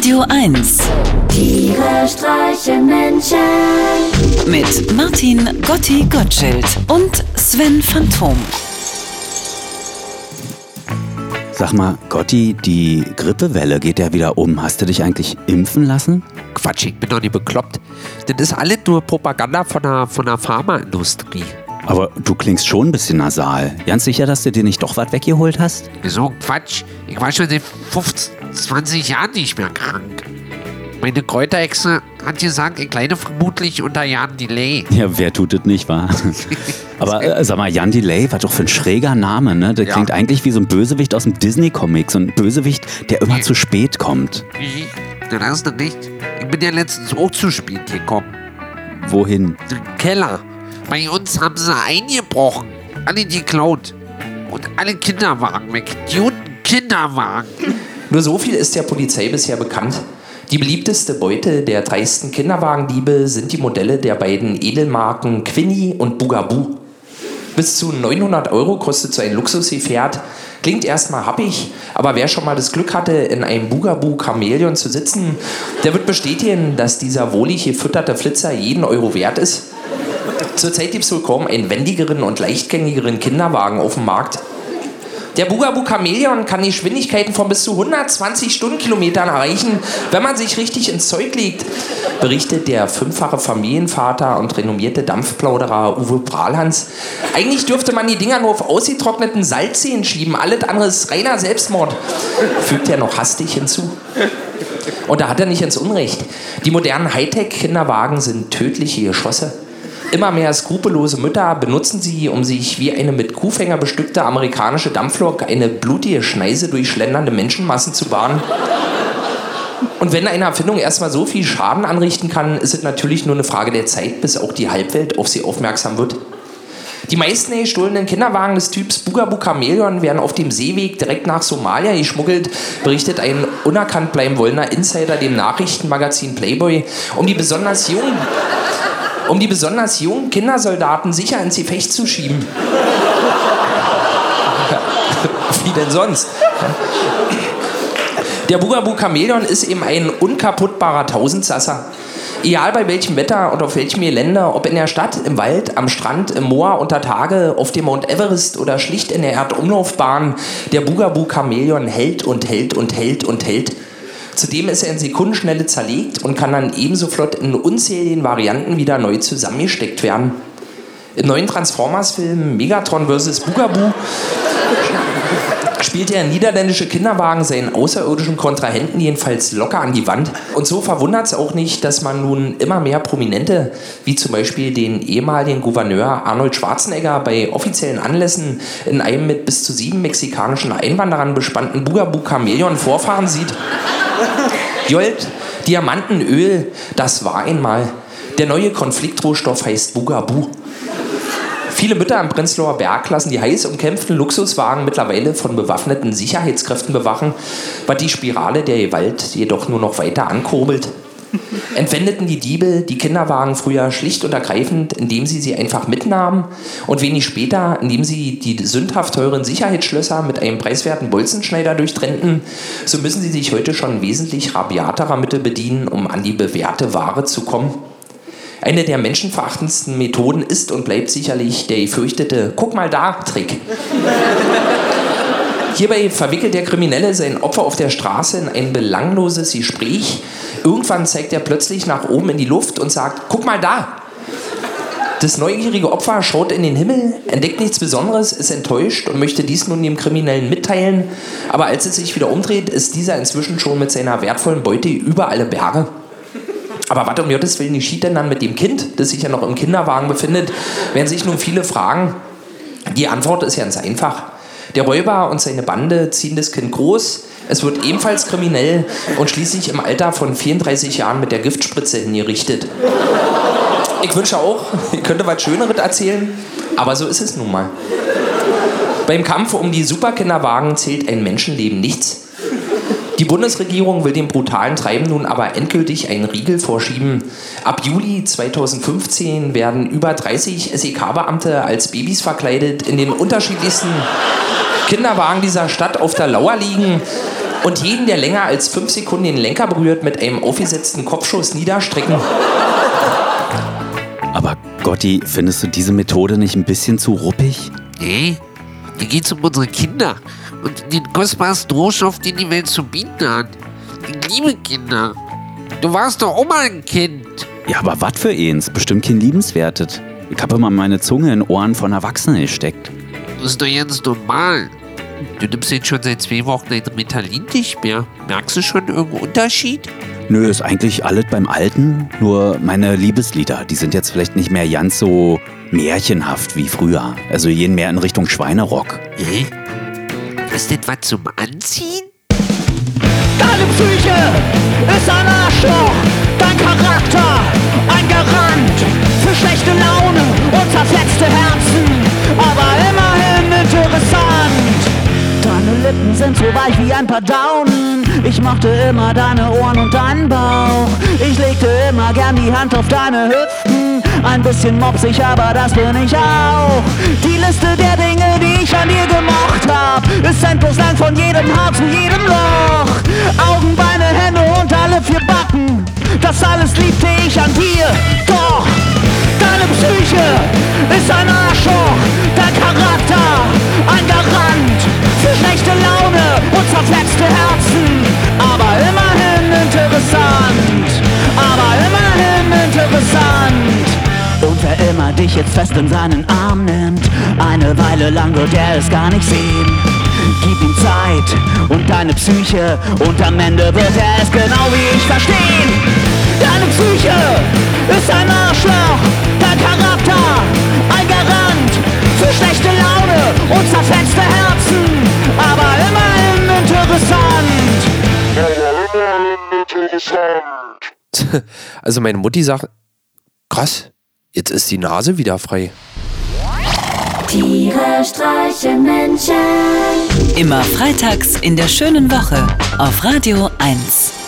Radio 1 Tiere streichen Menschen. mit Martin Gotti Gottschild und Sven Phantom. Sag mal, Gotti, die Grippewelle geht ja wieder um. Hast du dich eigentlich impfen lassen? Quatsch, ich bin doch nicht bekloppt. Das ist alles nur Propaganda von der, von der Pharmaindustrie. Aber du klingst schon ein bisschen nasal. Ganz sicher, dass du dir nicht doch was weggeholt hast? So ein Quatsch. Ich war schon seit 15, 20 Jahren nicht mehr krank. Meine Kräuterhexe hat gesagt, ich leide vermutlich unter Jan Delay. Ja, wer tut das nicht, wa? Aber äh, sag mal, Jan Delay war doch für ein schräger Name, ne? Der Ja. klingt eigentlich wie so ein Bösewicht aus dem Disney-Comic. So ein Bösewicht, der immer zu spät kommt. Das hast du nicht. Ich bin ja letztens auch zu spät gekommen. Wohin? Den Keller. Bei uns haben sie eingebrochen. Alle geklaut. Und alle Kinderwagen weg. Die Kinderwagen. Nur so viel ist der Polizei bisher bekannt. Die beliebteste Beute der dreisten Kinderwagendiebe sind die Modelle der beiden Edelmarken Quinny und Bugaboo. Bis zu 900 Euro kostet so ein Luxusgefährt. Klingt erstmal happig, aber wer schon mal das Glück hatte, in einem Bugaboo Chamäleon zu sitzen, der wird bestätigen, dass dieser wohlig gefütterte Flitzer jeden Euro wert ist. Zurzeit gibt es wohl kaum einen wendigeren und leichtgängigeren Kinderwagen auf dem Markt. Der Bugaboo Chamäleon kann Geschwindigkeiten von bis zu 120 Stundenkilometern erreichen, wenn man sich richtig ins Zeug legt, berichtet der fünffache Familienvater und renommierte Dampfplauderer Uwe Prahlhans. Eigentlich dürfte man die Dinger nur auf ausgetrockneten Salzseen schieben, alles andere ist reiner Selbstmord, fügt er noch hastig hinzu. Und da hat er nicht ins Unrecht. Die modernen Hightech-Kinderwagen sind tödliche Geschosse. Immer mehr skrupellose Mütter benutzen sie, um sich wie eine mit Kuhfänger bestückte amerikanische Dampflok eine blutige Schneise durch schlendernde Menschenmassen zu bahnen. Und wenn eine Erfindung erstmal so viel Schaden anrichten kann, ist es natürlich nur eine Frage der Zeit, bis auch die Halbwelt auf sie aufmerksam wird. Die meisten gestohlenen Kinderwagen des Typs Bugaboo Chamäleon werden auf dem Seeweg direkt nach Somalia geschmuggelt, berichtet ein unerkannt bleiben wollender Insider dem Nachrichtenmagazin Playboy, um die besonders jungen, um die besonders jungen Kindersoldaten sicher ins Gefecht zu schieben. Wie denn sonst? Der Bugaboo Chamäleon ist eben ein unkaputtbarer Tausendsasser. Egal bei welchem Wetter und auf welchem Gelände, ob in der Stadt, im Wald, am Strand, im Moor, unter Tage, auf dem Mount Everest oder schlicht in der Erdumlaufbahn, der Bugaboo Chamäleon hält und hält und hält und hält. Zudem ist er in Sekundenschnelle zerlegt und kann dann ebenso flott in unzähligen Varianten wieder neu zusammengesteckt werden. Im neuen Transformers-Film Megatron vs. Bugaboo spielt der niederländische Kinderwagen seinen außerirdischen Kontrahenten jedenfalls locker an die Wand. Und so verwundert es auch nicht, dass man nun immer mehr Prominente, wie zum Beispiel den ehemaligen Gouverneur Arnold Schwarzenegger, bei offiziellen Anlässen in einem mit bis zu sieben mexikanischen Einwanderern bespannten Bugaboo Chamäleon vorfahren sieht. Gold, Diamantenöl, das war einmal. Der neue Konfliktrohstoff heißt Bugaboo. Viele Mütter am Prenzlauer Berg lassen die heiß umkämpften Luxuswagen mittlerweile von bewaffneten Sicherheitskräften bewachen, was die Spirale der Gewalt jedoch nur noch weiter ankurbelt. Entwendeten die Diebe die Kinderwagen früher schlicht und ergreifend, indem sie sie einfach mitnahmen und wenig später, indem sie die sündhaft teuren Sicherheitsschlösser mit einem preiswerten Bolzenschneider durchtrennten, so müssen sie sich heute schon wesentlich rabiaterer Mittel bedienen, um an die bewährte Ware zu kommen. Eine der menschenverachtendsten Methoden ist und bleibt sicherlich der gefürchtete Guck mal da Trick. Hierbei verwickelt der Kriminelle sein Opfer auf der Straße in ein belangloses Gespräch. Irgendwann zeigt er plötzlich nach oben in die Luft und sagt, guck mal da. Das neugierige Opfer schaut in den Himmel, entdeckt nichts Besonderes, ist enttäuscht und möchte dies nun dem Kriminellen mitteilen. Aber als es sich wieder umdreht, ist dieser inzwischen schon mit seiner wertvollen Beute über alle Berge. Aber was um Gottes Willen geschieht denn dann mit dem Kind, das sich ja noch im Kinderwagen befindet, werden sich nun viele fragen. Die Antwort ist ganz einfach. Der Räuber und seine Bande ziehen das Kind groß, es wird ebenfalls kriminell und schließlich im Alter von 34 Jahren mit der Giftspritze hingerichtet. Ich wünsche auch, ich könnte was Schöneres erzählen, aber so ist es nun mal. Beim Kampf um die Superkinderwagen zählt ein Menschenleben nichts. Die Bundesregierung will dem brutalen Treiben nun aber endgültig einen Riegel vorschieben. Ab Juli 2015 werden über 30 SEK-Beamte als Babys verkleidet in den unterschiedlichsten Kinderwagen dieser Stadt auf der Lauer liegen. Und jeden, der länger als fünf Sekunden den Lenker berührt, mit einem aufgesetzten Kopfschuss niederstrecken. Aber Gotti, findest du diese Methode nicht ein bisschen zu ruppig? Nee, hier geht's um unsere Kinder und den kostbarsten Rohstoff, den die Welt zu bieten hat. Liebe Kinder. Du warst doch auch mal ein Kind. Ja, aber was für eins? Bestimmt kein liebenswertet. Ich habe immer meine Zunge in Ohren von Erwachsenen gesteckt. Das ist doch ganz normal. Du nimmst jetzt schon seit zwei Wochen dein Ritalin nicht mehr. Merkst du schon irgendeinen Unterschied? Nö, ist eigentlich alles beim Alten. Nur meine Liebeslieder, die sind jetzt vielleicht nicht mehr ganz so märchenhaft wie früher. Also gehen mehr in Richtung Schweinerock. Hä? Ist das was zum Anziehen? Deine Psyche ist ein Arschloch, dein Charakter ein Garant für schlechte Laune und zerfetzte Herzen, Lippen sind so weich wie ein paar Daunen. Ich mochte immer deine Ohren und deinen Bauch. Ich legte immer gern die Hand auf deine Hüften. Ein bisschen mopsig, aber das bin ich auch. Die Liste der Dinge, die ich an dir gemocht hab, ist endlos lang von jedem Haar zu jedem Loch. Augen, Beine, Hände und alle vier Backen. Das alles liebte ich an dir. Doch deine Psyche ist ein Arschloch, dein Charakter dich jetzt fest in seinen Arm nimmt, eine Weile lang wird er es gar nicht sehen. Gib ihm Zeit und deine Psyche und am Ende wird er es genau wie ich verstehen. Deine Psyche ist ein Arschloch, dein Charakter ein Garant für schlechte Laune und zerfetzte Herzen, aber immerhin interessant. Also meine Mutti sagt, krass, jetzt ist die Nase wieder frei. Tiere streichen Menschen. Immer freitags in der schönen Woche auf Radio 1.